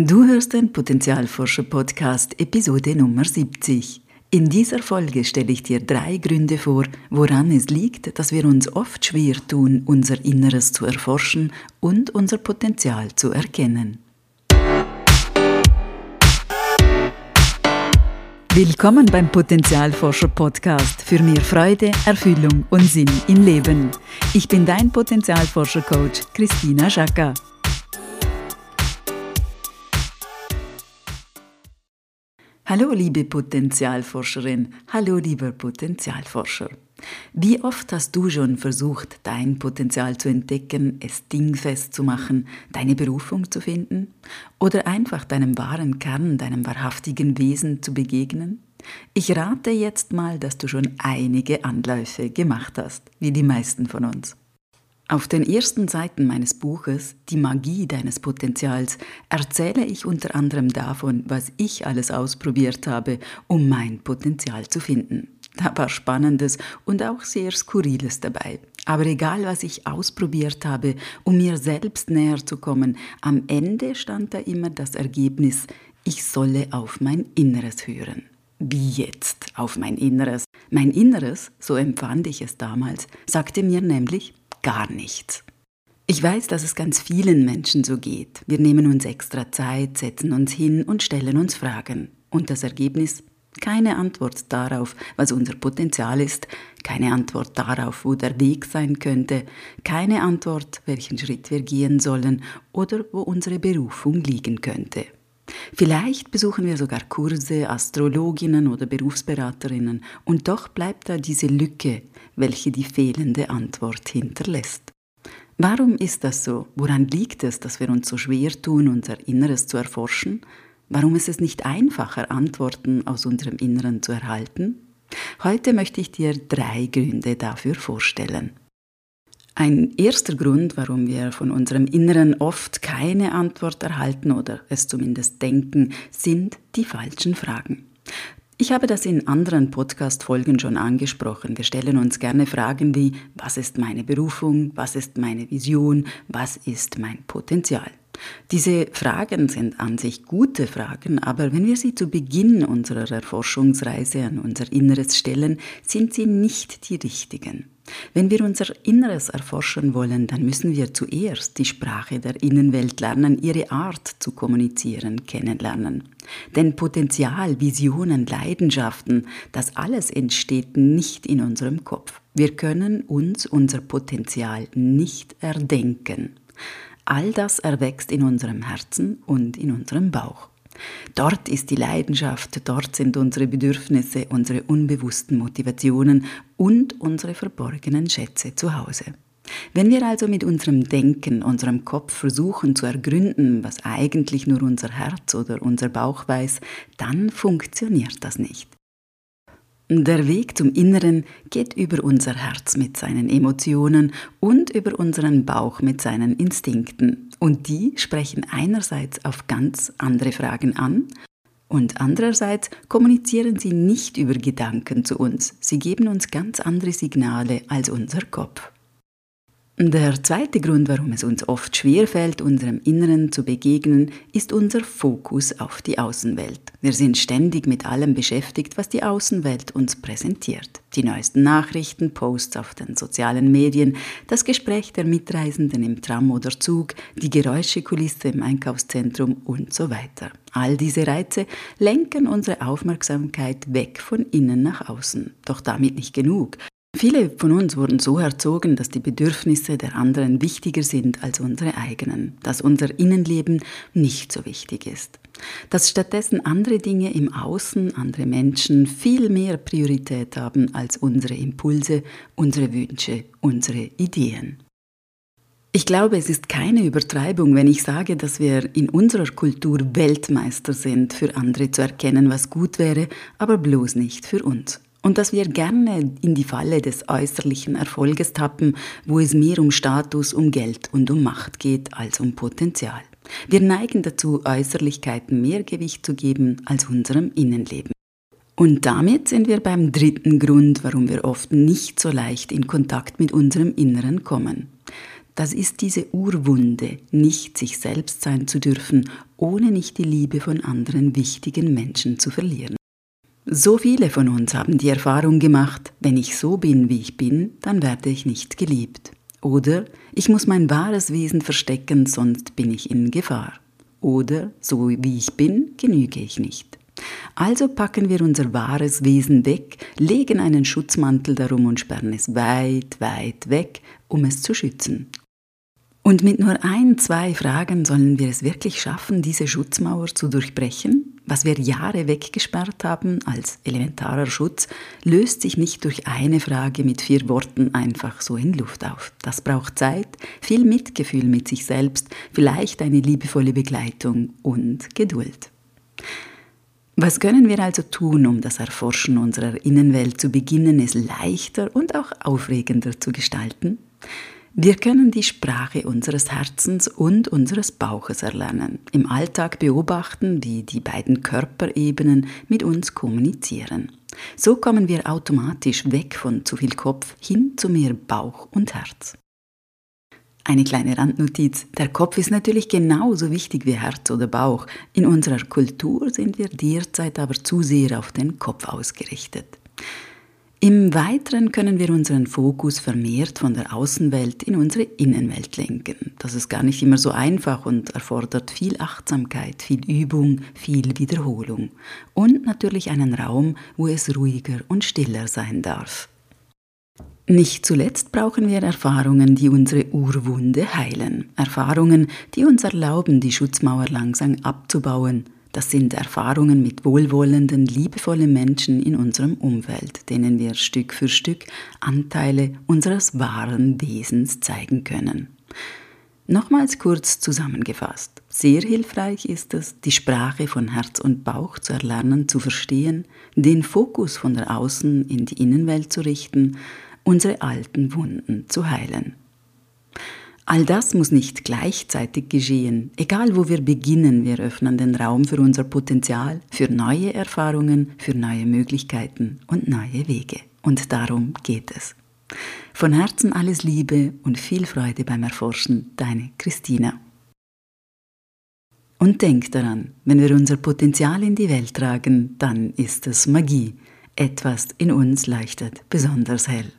Du hörst den Potenzialforscher Podcast Episode Nummer 70. In dieser Folge stelle ich dir drei Gründe vor, woran es liegt, dass wir uns oft schwer tun, unser Inneres zu erforschen und unser Potenzial zu erkennen. Willkommen beim Potenzialforscher Podcast für mehr Freude, Erfüllung und Sinn im Leben. Ich bin dein Potenzialforscher Coach Christina Schaka. Hallo liebe Potenzialforscherin, hallo lieber Potenzialforscher. Wie oft hast du schon versucht, dein Potenzial zu entdecken, es dingfest zu machen, deine Berufung zu finden oder einfach deinem wahren Kern, deinem wahrhaftigen Wesen zu begegnen? Ich rate jetzt mal, dass du schon einige Anläufe gemacht hast, wie die meisten von uns. Auf den ersten Seiten meines Buches Die Magie deines Potenzials erzähle ich unter anderem davon, was ich alles ausprobiert habe, um mein Potenzial zu finden. Da war Spannendes und auch sehr Skurriles dabei. Aber egal, was ich ausprobiert habe, um mir selbst näher zu kommen, am Ende stand da immer das Ergebnis, ich solle auf mein Inneres hören. Wie jetzt auf mein Inneres? Mein Inneres, so empfand ich es damals, sagte mir nämlich, gar nichts. Ich weiß, dass es ganz vielen Menschen so geht. Wir nehmen uns extra Zeit, setzen uns hin und stellen uns Fragen. Und das Ergebnis? Keine Antwort darauf, was unser Potenzial ist, keine Antwort darauf, wo der Weg sein könnte, keine Antwort, welchen Schritt wir gehen sollen oder wo unsere Berufung liegen könnte. Vielleicht besuchen wir sogar Kurse, Astrologinnen oder Berufsberaterinnen und doch bleibt da diese Lücke, welche die fehlende Antwort hinterlässt. Warum ist das so? Woran liegt es, dass wir uns so schwer tun, unser Inneres zu erforschen? Warum ist es nicht einfacher, Antworten aus unserem Inneren zu erhalten? Heute möchte ich dir drei Gründe dafür vorstellen. Ein erster Grund, warum wir von unserem Inneren oft keine Antwort erhalten oder es zumindest denken, sind die falschen Fragen. Ich habe das in anderen Podcast-Folgen schon angesprochen. Wir stellen uns gerne Fragen wie, was ist meine Berufung? Was ist meine Vision? Was ist mein Potenzial? Diese Fragen sind an sich gute Fragen, aber wenn wir sie zu Beginn unserer Erforschungsreise an unser Inneres stellen, sind sie nicht die richtigen. Wenn wir unser Inneres erforschen wollen, dann müssen wir zuerst die Sprache der Innenwelt lernen, ihre Art zu kommunizieren, kennenlernen. Denn Potenzial, Visionen, Leidenschaften, das alles entsteht nicht in unserem Kopf. Wir können uns unser Potenzial nicht erdenken. All das erwächst in unserem Herzen und in unserem Bauch. Dort ist die Leidenschaft, dort sind unsere Bedürfnisse, unsere unbewussten Motivationen und unsere verborgenen Schätze zu Hause. Wenn wir also mit unserem Denken, unserem Kopf versuchen zu ergründen, was eigentlich nur unser Herz oder unser Bauch weiß, dann funktioniert das nicht. Der Weg zum Inneren geht über unser Herz mit seinen Emotionen und über unseren Bauch mit seinen Instinkten. Und die sprechen einerseits auf ganz andere Fragen an und andererseits kommunizieren sie nicht über Gedanken zu uns. Sie geben uns ganz andere Signale als unser Kopf. Der zweite Grund, warum es uns oft schwerfällt, unserem Inneren zu begegnen, ist unser Fokus auf die Außenwelt. Wir sind ständig mit allem beschäftigt, was die Außenwelt uns präsentiert. Die neuesten Nachrichten, Posts auf den sozialen Medien, das Gespräch der Mitreisenden im Tram oder Zug, die Geräuschekulisse im Einkaufszentrum und so weiter. All diese Reize lenken unsere Aufmerksamkeit weg von innen nach außen. Doch damit nicht genug. Viele von uns wurden so erzogen, dass die Bedürfnisse der anderen wichtiger sind als unsere eigenen, dass unser Innenleben nicht so wichtig ist, dass stattdessen andere Dinge im Außen, andere Menschen viel mehr Priorität haben als unsere Impulse, unsere Wünsche, unsere Ideen. Ich glaube, es ist keine Übertreibung, wenn ich sage, dass wir in unserer Kultur Weltmeister sind, für andere zu erkennen, was gut wäre, aber bloß nicht für uns und dass wir gerne in die Falle des äußerlichen Erfolges tappen, wo es mehr um Status, um Geld und um Macht geht als um Potenzial. Wir neigen dazu, Äußerlichkeiten mehr Gewicht zu geben als unserem Innenleben. Und damit sind wir beim dritten Grund, warum wir oft nicht so leicht in Kontakt mit unserem Inneren kommen. das ist diese Urwunde, nicht sich selbst sein zu dürfen, ohne nicht die Liebe von anderen wichtigen Menschen zu verlieren. So viele von uns haben die Erfahrung gemacht, wenn ich so bin, wie ich bin, dann werde ich nicht geliebt. Oder ich muss mein wahres Wesen verstecken, sonst bin ich in Gefahr. Oder so wie ich bin, genüge ich nicht. Also packen wir unser wahres Wesen weg, legen einen Schutzmantel darum und sperren es weit, weit weg, um es zu schützen. Und mit nur ein, zwei Fragen sollen wir es wirklich schaffen, diese Schutzmauer zu durchbrechen? Was wir Jahre weggesperrt haben als elementarer Schutz, löst sich nicht durch eine Frage mit vier Worten einfach so in Luft auf. Das braucht Zeit, viel Mitgefühl mit sich selbst, vielleicht eine liebevolle Begleitung und Geduld. Was können wir also tun, um das Erforschen unserer Innenwelt zu beginnen, es leichter und auch aufregender zu gestalten? Wir können die Sprache unseres Herzens und unseres Bauches erlernen, im Alltag beobachten, wie die beiden Körperebenen mit uns kommunizieren. So kommen wir automatisch weg von zu viel Kopf hin zu mehr Bauch und Herz. Eine kleine Randnotiz. Der Kopf ist natürlich genauso wichtig wie Herz oder Bauch. In unserer Kultur sind wir derzeit aber zu sehr auf den Kopf ausgerichtet. Im Weiteren können wir unseren Fokus vermehrt von der Außenwelt in unsere Innenwelt lenken. Das ist gar nicht immer so einfach und erfordert viel Achtsamkeit, viel Übung, viel Wiederholung und natürlich einen Raum, wo es ruhiger und stiller sein darf. Nicht zuletzt brauchen wir Erfahrungen, die unsere Urwunde heilen. Erfahrungen, die uns erlauben, die Schutzmauer langsam abzubauen. Das sind Erfahrungen mit wohlwollenden, liebevollen Menschen in unserem Umfeld, denen wir Stück für Stück Anteile unseres wahren Wesens zeigen können. Nochmals kurz zusammengefasst. Sehr hilfreich ist es, die Sprache von Herz und Bauch zu erlernen, zu verstehen, den Fokus von der Außen in die Innenwelt zu richten unsere alten Wunden zu heilen. All das muss nicht gleichzeitig geschehen. Egal wo wir beginnen, wir öffnen den Raum für unser Potenzial, für neue Erfahrungen, für neue Möglichkeiten und neue Wege. Und darum geht es. Von Herzen alles Liebe und viel Freude beim Erforschen, deine Christina. Und denk daran, wenn wir unser Potenzial in die Welt tragen, dann ist es Magie. Etwas in uns leuchtet besonders hell.